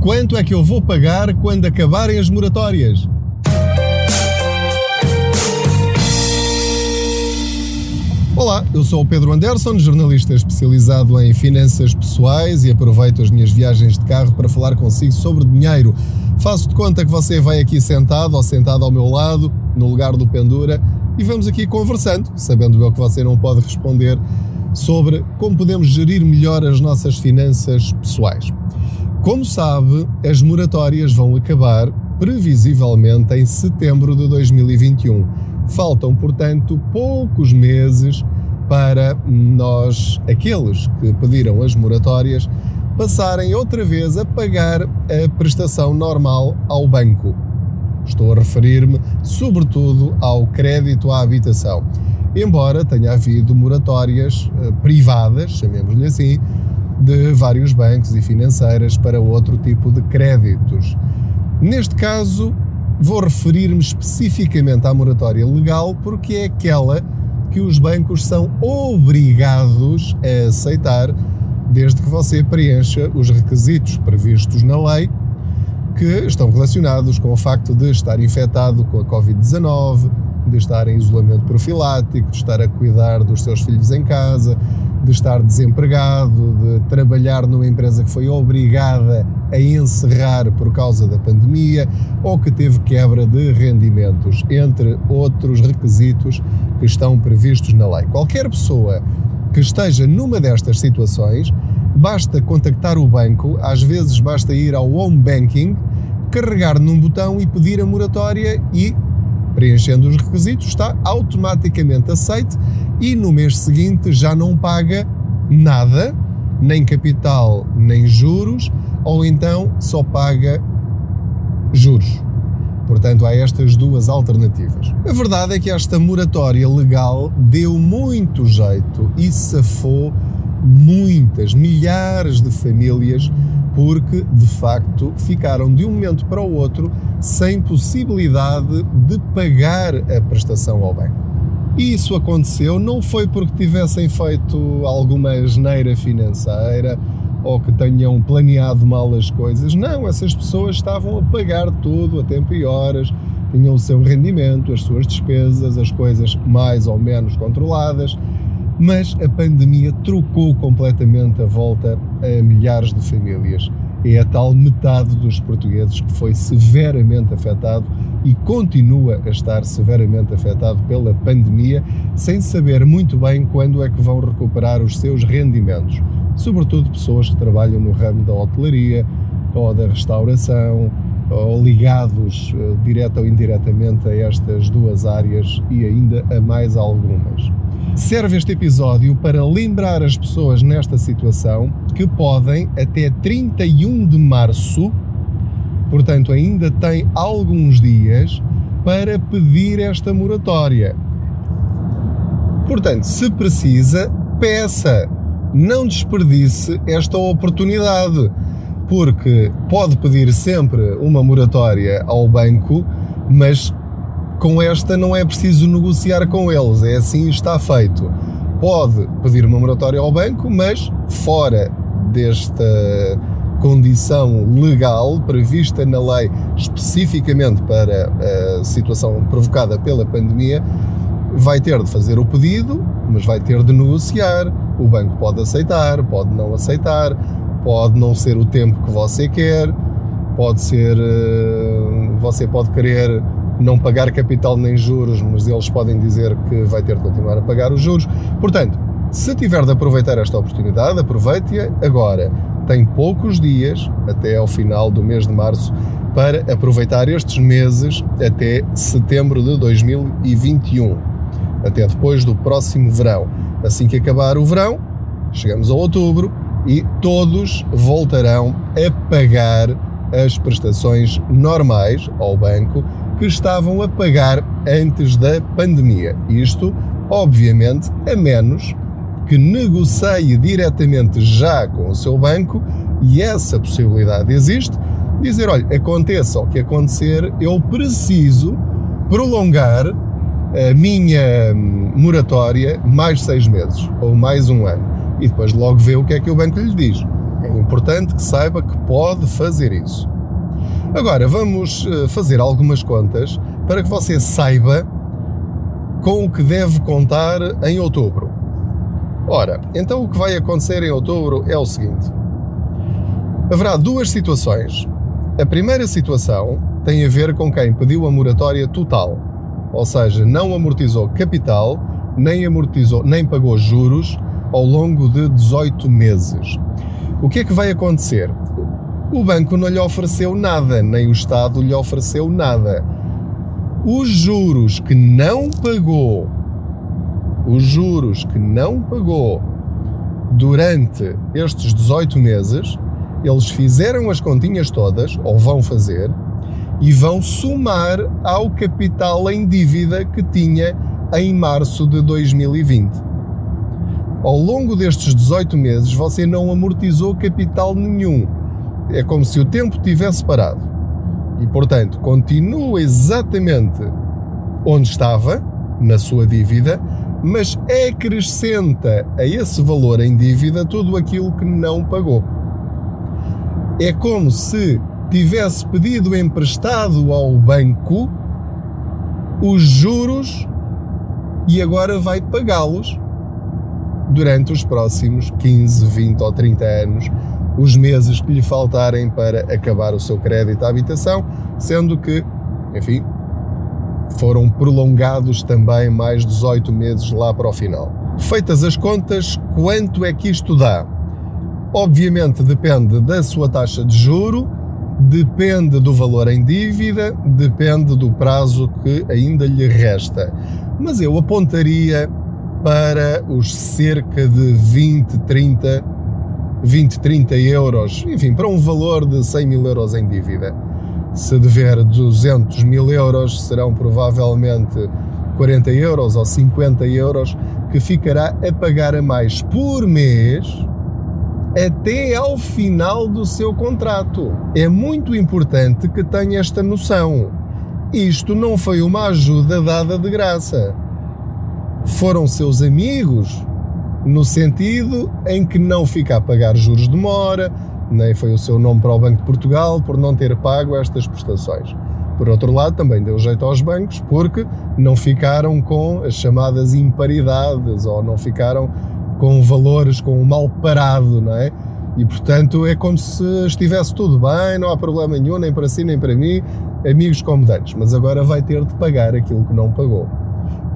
Quanto é que eu vou pagar quando acabarem as moratórias? Olá, eu sou o Pedro Anderson, jornalista especializado em finanças pessoais e aproveito as minhas viagens de carro para falar consigo sobre dinheiro. Faço de conta que você vai aqui sentado ou sentado ao meu lado, no lugar do Pendura, e vamos aqui conversando, sabendo eu que você não pode responder, sobre como podemos gerir melhor as nossas finanças pessoais. Como sabe, as moratórias vão acabar previsivelmente em setembro de 2021. Faltam, portanto, poucos meses para nós, aqueles que pediram as moratórias, passarem outra vez a pagar a prestação normal ao banco. Estou a referir-me, sobretudo, ao crédito à habitação. Embora tenha havido moratórias eh, privadas, chamemos-lhe assim, de vários bancos e financeiras para outro tipo de créditos. Neste caso, vou referir-me especificamente à moratória legal porque é aquela que os bancos são obrigados a aceitar desde que você preencha os requisitos previstos na lei que estão relacionados com o facto de estar infectado com a Covid-19, de estar em isolamento profilático, de estar a cuidar dos seus filhos em casa, de estar desempregado, de trabalhar numa empresa que foi obrigada a encerrar por causa da pandemia ou que teve quebra de rendimentos, entre outros requisitos que estão previstos na lei. Qualquer pessoa que esteja numa destas situações, basta contactar o banco, às vezes basta ir ao home banking, carregar num botão e pedir a moratória e preenchendo os requisitos, está automaticamente aceite e no mês seguinte já não paga nada, nem capital, nem juros, ou então só paga juros. Portanto, há estas duas alternativas. A verdade é que esta moratória legal deu muito jeito e safou muitas, milhares de famílias porque de facto ficaram de um momento para o outro sem possibilidade de pagar a prestação ao banco. E isso aconteceu não foi porque tivessem feito alguma asneira financeira ou que tenham planeado mal as coisas. Não, essas pessoas estavam a pagar tudo a tempo e horas, tinham o seu rendimento, as suas despesas, as coisas mais ou menos controladas mas a pandemia trocou completamente a volta a milhares de famílias. É a tal metade dos portugueses que foi severamente afetado e continua a estar severamente afetado pela pandemia, sem saber muito bem quando é que vão recuperar os seus rendimentos. Sobretudo pessoas que trabalham no ramo da hotelaria ou da restauração ou ligados uh, direta ou indiretamente a estas duas áreas e ainda a mais algumas. Serve este episódio para lembrar as pessoas nesta situação que podem, até 31 de março, portanto ainda tem alguns dias, para pedir esta moratória. Portanto, se precisa, peça, não desperdice esta oportunidade, porque pode pedir sempre uma moratória ao banco, mas com esta não é preciso negociar com eles, é assim está feito. Pode pedir uma moratória ao banco, mas fora desta condição legal prevista na lei especificamente para a situação provocada pela pandemia, vai ter de fazer o pedido, mas vai ter de negociar. O banco pode aceitar, pode não aceitar, pode não ser o tempo que você quer, pode ser. Eh, você pode querer não pagar capital nem juros, mas eles podem dizer que vai ter de continuar a pagar os juros. Portanto, se tiver de aproveitar esta oportunidade, aproveite-a agora. Tem poucos dias, até ao final do mês de março, para aproveitar estes meses até setembro de 2021, até depois do próximo verão. Assim que acabar o verão, chegamos a outubro e todos voltarão a pagar as prestações normais ao banco que estavam a pagar antes da pandemia. Isto, obviamente, a menos que negocie diretamente já com o seu banco e essa possibilidade existe. Dizer, olha, aconteça o que acontecer, eu preciso prolongar a minha moratória mais seis meses ou mais um ano e depois logo vê o que é que o banco lhe diz. É importante que saiba que pode fazer isso. Agora, vamos eh, fazer algumas contas para que você saiba com o que deve contar em outubro. Ora, então o que vai acontecer em outubro é o seguinte: haverá duas situações. A primeira situação tem a ver com quem pediu a moratória total, ou seja, não amortizou capital, nem amortizou, nem pagou juros ao longo de 18 meses. O que é que vai acontecer? O banco não lhe ofereceu nada, nem o Estado lhe ofereceu nada. Os juros que não pagou, os juros que não pagou durante estes 18 meses, eles fizeram as continhas todas, ou vão fazer, e vão somar ao capital em dívida que tinha em março de 2020. Ao longo destes 18 meses, você não amortizou capital nenhum é como se o tempo tivesse parado. E, portanto, continua exatamente onde estava, na sua dívida, mas acrescenta a esse valor em dívida tudo aquilo que não pagou. É como se tivesse pedido emprestado ao banco os juros e agora vai pagá-los durante os próximos 15, 20 ou 30 anos os meses que lhe faltarem para acabar o seu crédito à habitação, sendo que, enfim, foram prolongados também mais 18 meses lá para o final. Feitas as contas, quanto é que isto dá? Obviamente depende da sua taxa de juro, depende do valor em dívida, depende do prazo que ainda lhe resta. Mas eu apontaria para os cerca de 20, 30 20, 30 euros, enfim, para um valor de 100 mil euros em dívida. Se dever 200 mil euros, serão provavelmente 40 euros ou 50 euros que ficará a pagar a mais por mês até ao final do seu contrato. É muito importante que tenha esta noção. Isto não foi uma ajuda dada de graça. Foram seus amigos no sentido em que não fica a pagar juros de mora, nem foi o seu nome para o Banco de Portugal por não ter pago estas prestações. Por outro lado, também deu jeito aos bancos porque não ficaram com as chamadas imparidades ou não ficaram com valores, com o mal parado, não é? E portanto é como se estivesse tudo bem, não há problema nenhum, nem para si nem para mim, amigos como dantes, mas agora vai ter de pagar aquilo que não pagou.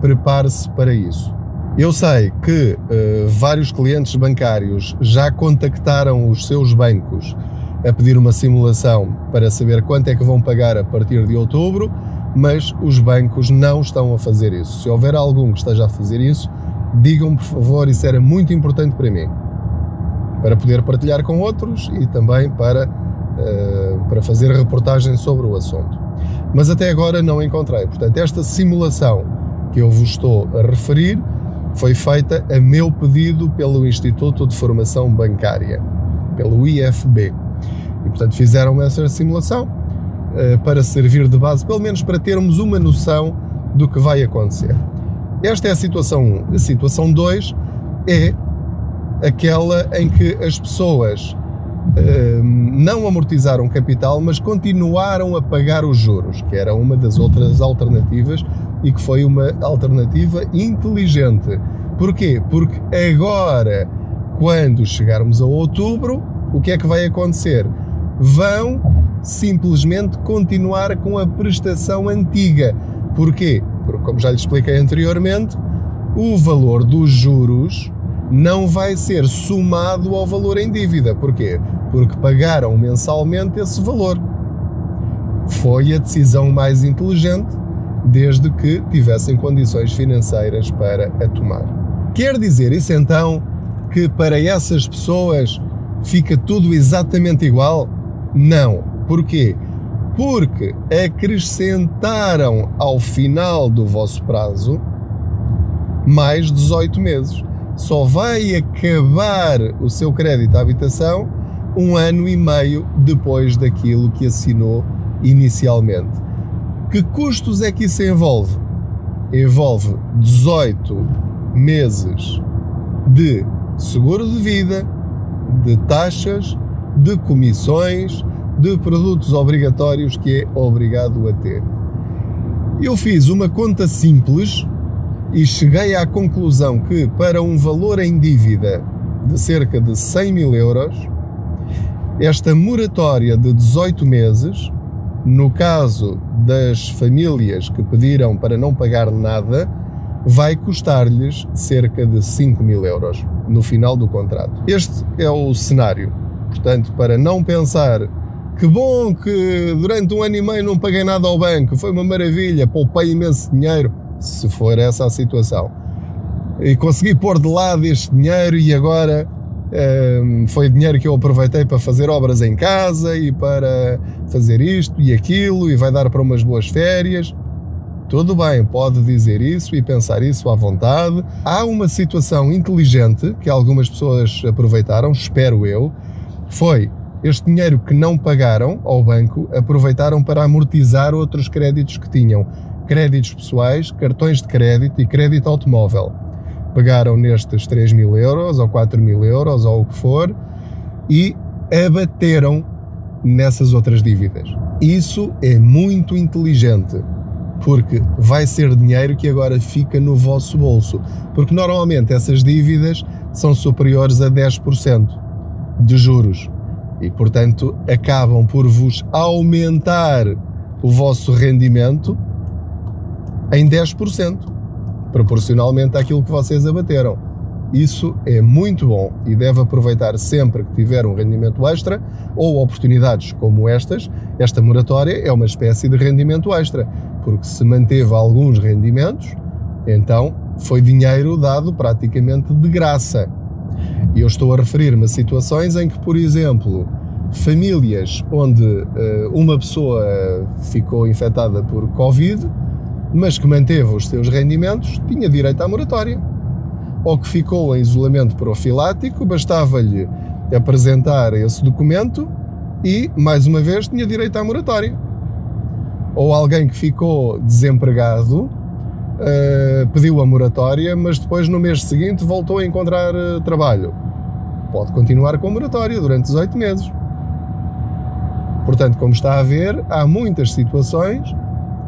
Prepare-se para isso. Eu sei que uh, vários clientes bancários já contactaram os seus bancos a pedir uma simulação para saber quanto é que vão pagar a partir de outubro, mas os bancos não estão a fazer isso. Se houver algum que esteja a fazer isso, digam por favor, isso era muito importante para mim, para poder partilhar com outros e também para, uh, para fazer reportagem sobre o assunto. Mas até agora não encontrei. Portanto, esta simulação que eu vos estou a referir foi feita a meu pedido pelo Instituto de Formação Bancária, pelo IFB. E, portanto, fizeram essa simulação uh, para servir de base, pelo menos para termos uma noção do que vai acontecer. Esta é a situação 1. A situação 2 é aquela em que as pessoas não amortizaram capital, mas continuaram a pagar os juros, que era uma das outras alternativas e que foi uma alternativa inteligente. Porquê? Porque agora, quando chegarmos a outubro, o que é que vai acontecer? Vão simplesmente continuar com a prestação antiga. Porquê? Porque, como já lhe expliquei anteriormente, o valor dos juros não vai ser somado ao valor em dívida. Porquê? Porque pagaram mensalmente esse valor. Foi a decisão mais inteligente desde que tivessem condições financeiras para a tomar. Quer dizer isso então que para essas pessoas fica tudo exatamente igual? Não. Porquê? Porque acrescentaram ao final do vosso prazo mais 18 meses. Só vai acabar o seu crédito à habitação um ano e meio depois daquilo que assinou inicialmente. Que custos é que isso envolve? Envolve 18 meses de seguro de vida, de taxas, de comissões, de produtos obrigatórios que é obrigado a ter. Eu fiz uma conta simples e cheguei à conclusão que para um valor em dívida de cerca de 100 mil euros, esta moratória de 18 meses, no caso das famílias que pediram para não pagar nada, vai custar-lhes cerca de 5 mil euros no final do contrato. Este é o cenário. Portanto, para não pensar que bom que durante um ano e meio não paguei nada ao banco, foi uma maravilha, poupei imenso dinheiro, se for essa a situação. E consegui pôr de lado este dinheiro e agora foi dinheiro que eu aproveitei para fazer obras em casa e para fazer isto e aquilo e vai dar para umas boas férias. Tudo bem, pode dizer isso e pensar isso à vontade. Há uma situação inteligente que algumas pessoas aproveitaram, espero eu, foi este dinheiro que não pagaram ao banco aproveitaram para amortizar outros créditos que tinham, créditos pessoais, cartões de crédito e crédito automóvel. Pegaram nestes 3 mil euros ou 4 mil euros ou o que for e abateram nessas outras dívidas. Isso é muito inteligente porque vai ser dinheiro que agora fica no vosso bolso. Porque normalmente essas dívidas são superiores a 10% de juros e, portanto, acabam por vos aumentar o vosso rendimento em 10%, proporcionalmente àquilo que vocês abateram. Isso é muito bom e deve aproveitar sempre que tiver um rendimento extra ou oportunidades como estas. Esta moratória é uma espécie de rendimento extra, porque se manteve alguns rendimentos, então foi dinheiro dado praticamente de graça. E eu estou a referir-me a situações em que, por exemplo, famílias onde uh, uma pessoa ficou infectada por Covid, mas que manteve os seus rendimentos, tinha direito à moratória. Ou que ficou em isolamento profilático, bastava-lhe apresentar esse documento e, mais uma vez, tinha direito à moratória. Ou alguém que ficou desempregado uh, pediu a moratória, mas depois no mês seguinte voltou a encontrar uh, trabalho. Pode continuar com a moratória durante 18 meses. Portanto, como está a ver, há muitas situações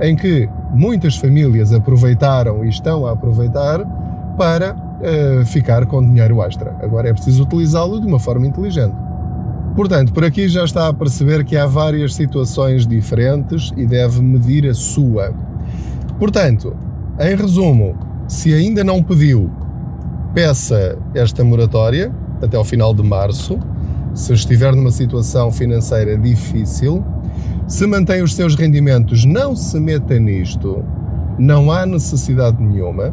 em que muitas famílias aproveitaram e estão a aproveitar para uh, ficar com dinheiro extra. Agora é preciso utilizá-lo de uma forma inteligente. Portanto, por aqui já está a perceber que há várias situações diferentes e deve medir a sua. Portanto, em resumo, se ainda não pediu, peça esta moratória até ao final de março. Se estiver numa situação financeira difícil, se mantém os seus rendimentos, não se meta nisto, não há necessidade nenhuma.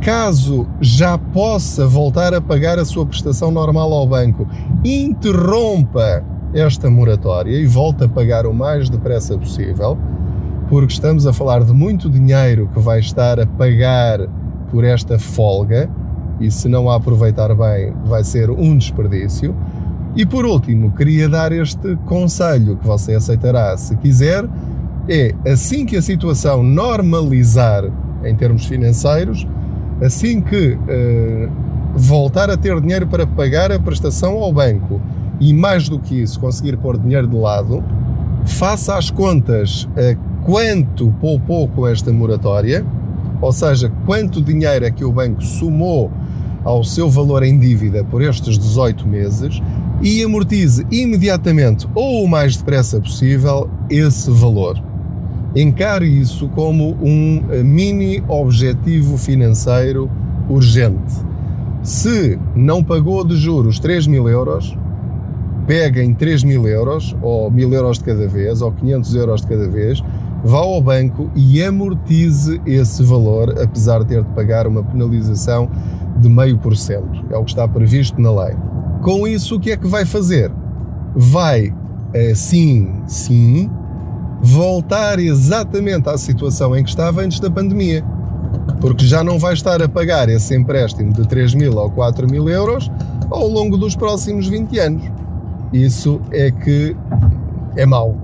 Caso já possa voltar a pagar a sua prestação normal ao banco, interrompa esta moratória e volte a pagar o mais depressa possível porque estamos a falar de muito dinheiro que vai estar a pagar por esta folga e se não a aproveitar bem vai ser um desperdício. E por último, queria dar este conselho que você aceitará se quiser, é assim que a situação normalizar em termos financeiros, assim que uh, voltar a ter dinheiro para pagar a prestação ao banco e mais do que isso, conseguir pôr dinheiro de lado, faça as contas uh, quanto poupou com esta moratória, ou seja, quanto dinheiro é que o banco somou ao seu valor em dívida por estes 18 meses e amortize imediatamente ou o mais depressa possível esse valor. Encare isso como um eh, mini objetivo financeiro urgente. Se não pagou de juros 3 mil euros, pega em 3 mil euros, ou 1000 euros de cada vez, ou 500 euros de cada vez, vá ao banco e amortize esse valor, apesar de ter de pagar uma penalização de meio por cento. É o que está previsto na lei. Com isso, o que é que vai fazer? Vai, sim, sim, voltar exatamente à situação em que estava antes da pandemia. Porque já não vai estar a pagar esse empréstimo de 3 mil ou 4 mil euros ao longo dos próximos 20 anos. Isso é que é mau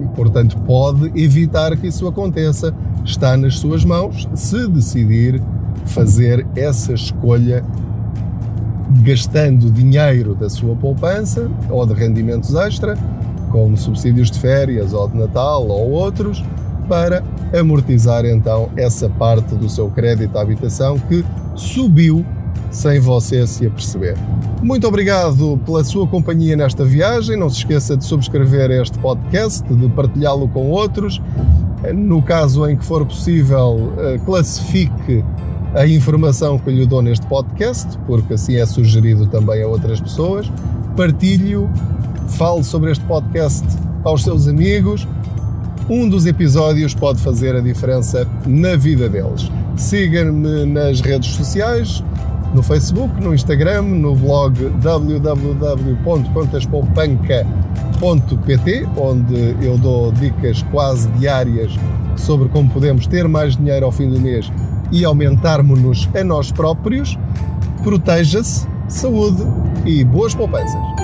e, portanto, pode evitar que isso aconteça. Está nas suas mãos se decidir fazer essa escolha gastando dinheiro da sua poupança ou de rendimentos extra, como subsídios de férias ou de Natal ou outros, para amortizar então essa parte do seu crédito à habitação que subiu sem você se aperceber. Muito obrigado pela sua companhia nesta viagem. Não se esqueça de subscrever este podcast, de partilhá-lo com outros. No caso em que for possível, eh, classifique a informação que lhe dou neste podcast, porque assim é sugerido também a outras pessoas. Partilhe-o, fale sobre este podcast aos seus amigos. Um dos episódios pode fazer a diferença na vida deles. Siga-me nas redes sociais, no Facebook, no Instagram, no blog www.contaspoupanca.pt, onde eu dou dicas quase diárias sobre como podemos ter mais dinheiro ao fim do mês e aumentarmos-nos a nós próprios. Proteja-se, saúde e boas poupanças.